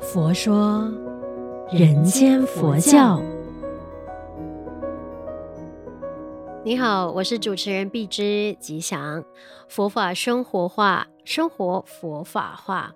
佛说人间佛教。你好，我是主持人碧之吉祥，佛法生活化。生活佛法化，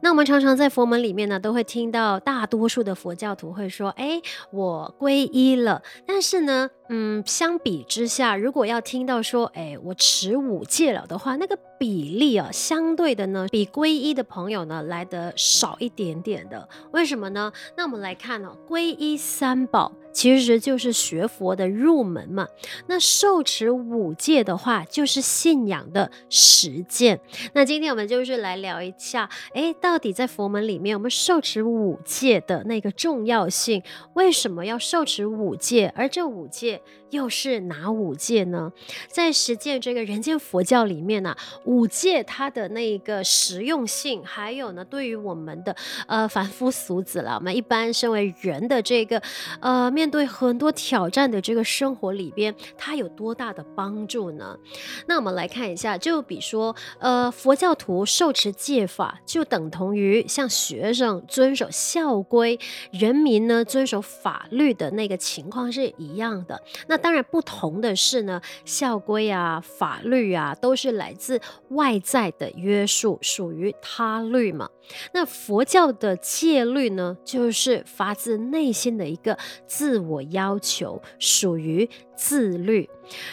那我们常常在佛门里面呢，都会听到大多数的佛教徒会说：“哎，我皈依了。”但是呢，嗯，相比之下，如果要听到说：“哎，我持五戒了”的话，那个比例啊，相对的呢，比皈依的朋友呢来得少一点点的。为什么呢？那我们来看哦，皈依三宝其实就是学佛的入门嘛。那受持五戒的话，就是信仰的实践。那今天我们就是来聊一下，诶，到底在佛门里面，我们受持五戒的那个重要性，为什么要受持五戒？而这五戒又是哪五戒呢？在实践这个人间佛教里面呢、五戒它的那个实用性，还有呢，对于我们的呃凡夫俗子了，我们一般身为人的这个呃面对很多挑战的这个生活里边，它有多大的帮助呢？那我们来看一下，就比说呃佛。佛教徒受持戒法，就等同于像学生遵守校规，人民呢遵守法律的那个情况是一样的。那当然不同的是呢，校规啊、法律啊，都是来自外在的约束，属于他律嘛。那佛教的戒律呢，就是发自内心的一个自我要求，属于自律。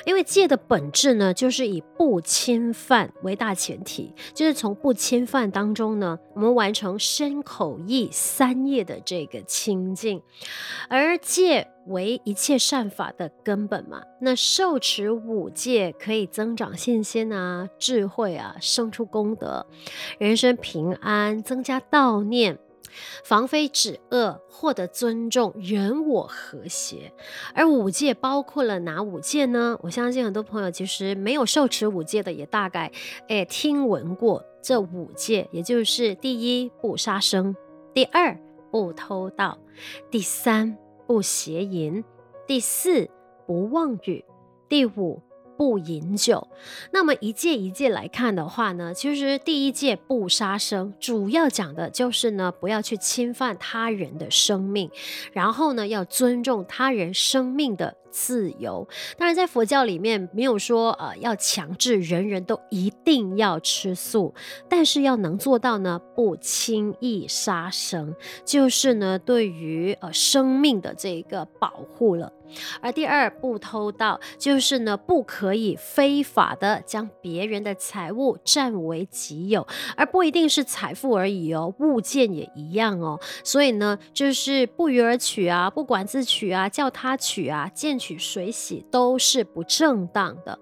因为戒的本质呢，就是以不侵犯为大前提，就是从不侵犯当中呢，我们完成身口意三业的这个清净，而戒为一切善法的根本嘛。那受持五戒可以增长信心啊、智慧啊、生出功德、人生平安、增加道念。防非止恶，获得尊重，人我和谐。而五戒包括了哪五戒呢？我相信很多朋友其实没有受持五戒的，也大概诶听闻过这五戒，也就是第一不杀生，第二不偷盗，第三不邪淫，第四不妄语，第五。不饮酒，那么一戒一戒来看的话呢，其实第一戒不杀生，主要讲的就是呢，不要去侵犯他人的生命，然后呢，要尊重他人生命的自由，当然在佛教里面没有说呃要强制人人都一定要吃素，但是要能做到呢，不轻易杀生，就是呢对于呃生命的这一个保护了。而第二不偷盗，就是呢不可以非法的将别人的财物占为己有，而不一定是财富而已哦，物件也一样哦。所以呢就是不虞而取啊，不管自取啊，叫他取啊，见。取水洗都是不正当的，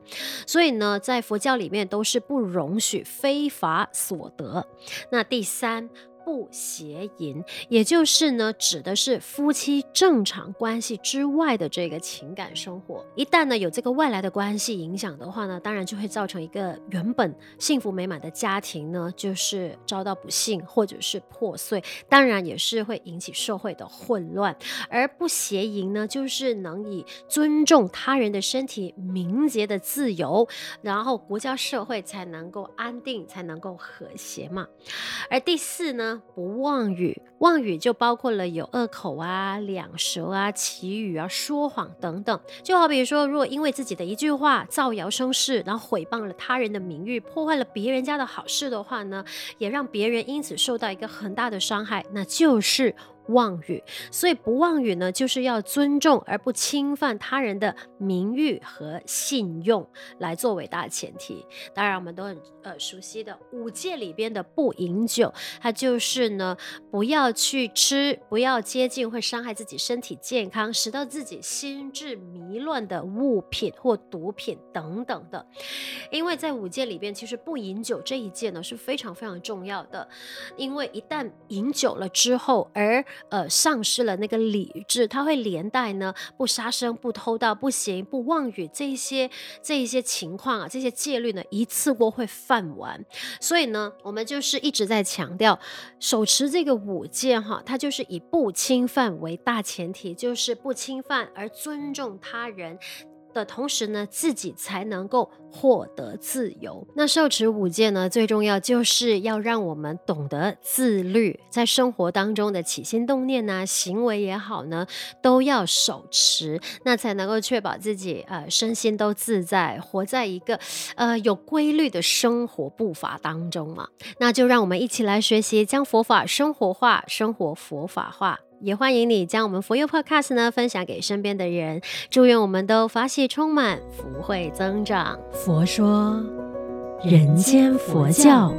所以呢，在佛教里面都是不容许非法所得。那第三。不邪淫，也就是呢，指的是夫妻正常关系之外的这个情感生活。一旦呢有这个外来的关系影响的话呢，当然就会造成一个原本幸福美满的家庭呢，就是遭到不幸或者是破碎。当然也是会引起社会的混乱。而不邪淫呢，就是能以尊重他人的身体、名节的自由，然后国家社会才能够安定，才能够和谐嘛。而第四呢？不妄语，妄语就包括了有恶口啊、两舌啊、绮语啊、说谎等等。就好比说，如果因为自己的一句话造谣生事，然后毁谤了他人的名誉，破坏了别人家的好事的话呢，也让别人因此受到一个很大的伤害，那就是。妄语，所以不妄语呢，就是要尊重而不侵犯他人的名誉和信用，来作为大前提。当然，我们都很呃熟悉的五戒里边的不饮酒，它就是呢不要去吃，不要接近会伤害自己身体健康、使到自己心智迷乱的物品或毒品等等的。因为在五戒里边，其实不饮酒这一戒呢是非常非常重要的，因为一旦饮酒了之后，而呃，丧失了那个理智，他会连带呢不杀生、不偷盗、不行、不妄语这些这一些情况啊，这些戒律呢一次过会犯完。所以呢，我们就是一直在强调，手持这个五戒哈，它就是以不侵犯为大前提，就是不侵犯而尊重他人。的同时呢，自己才能够获得自由。那受持五戒呢，最重要就是要让我们懂得自律，在生活当中的起心动念啊，行为也好呢，都要守持，那才能够确保自己呃身心都自在，活在一个呃有规律的生活步伐当中嘛。那就让我们一起来学习，将佛法生活化，生活佛法化。也欢迎你将我们佛佑 Podcast 呢分享给身边的人，祝愿我们都法喜充满，福慧增长。佛说，人间佛教。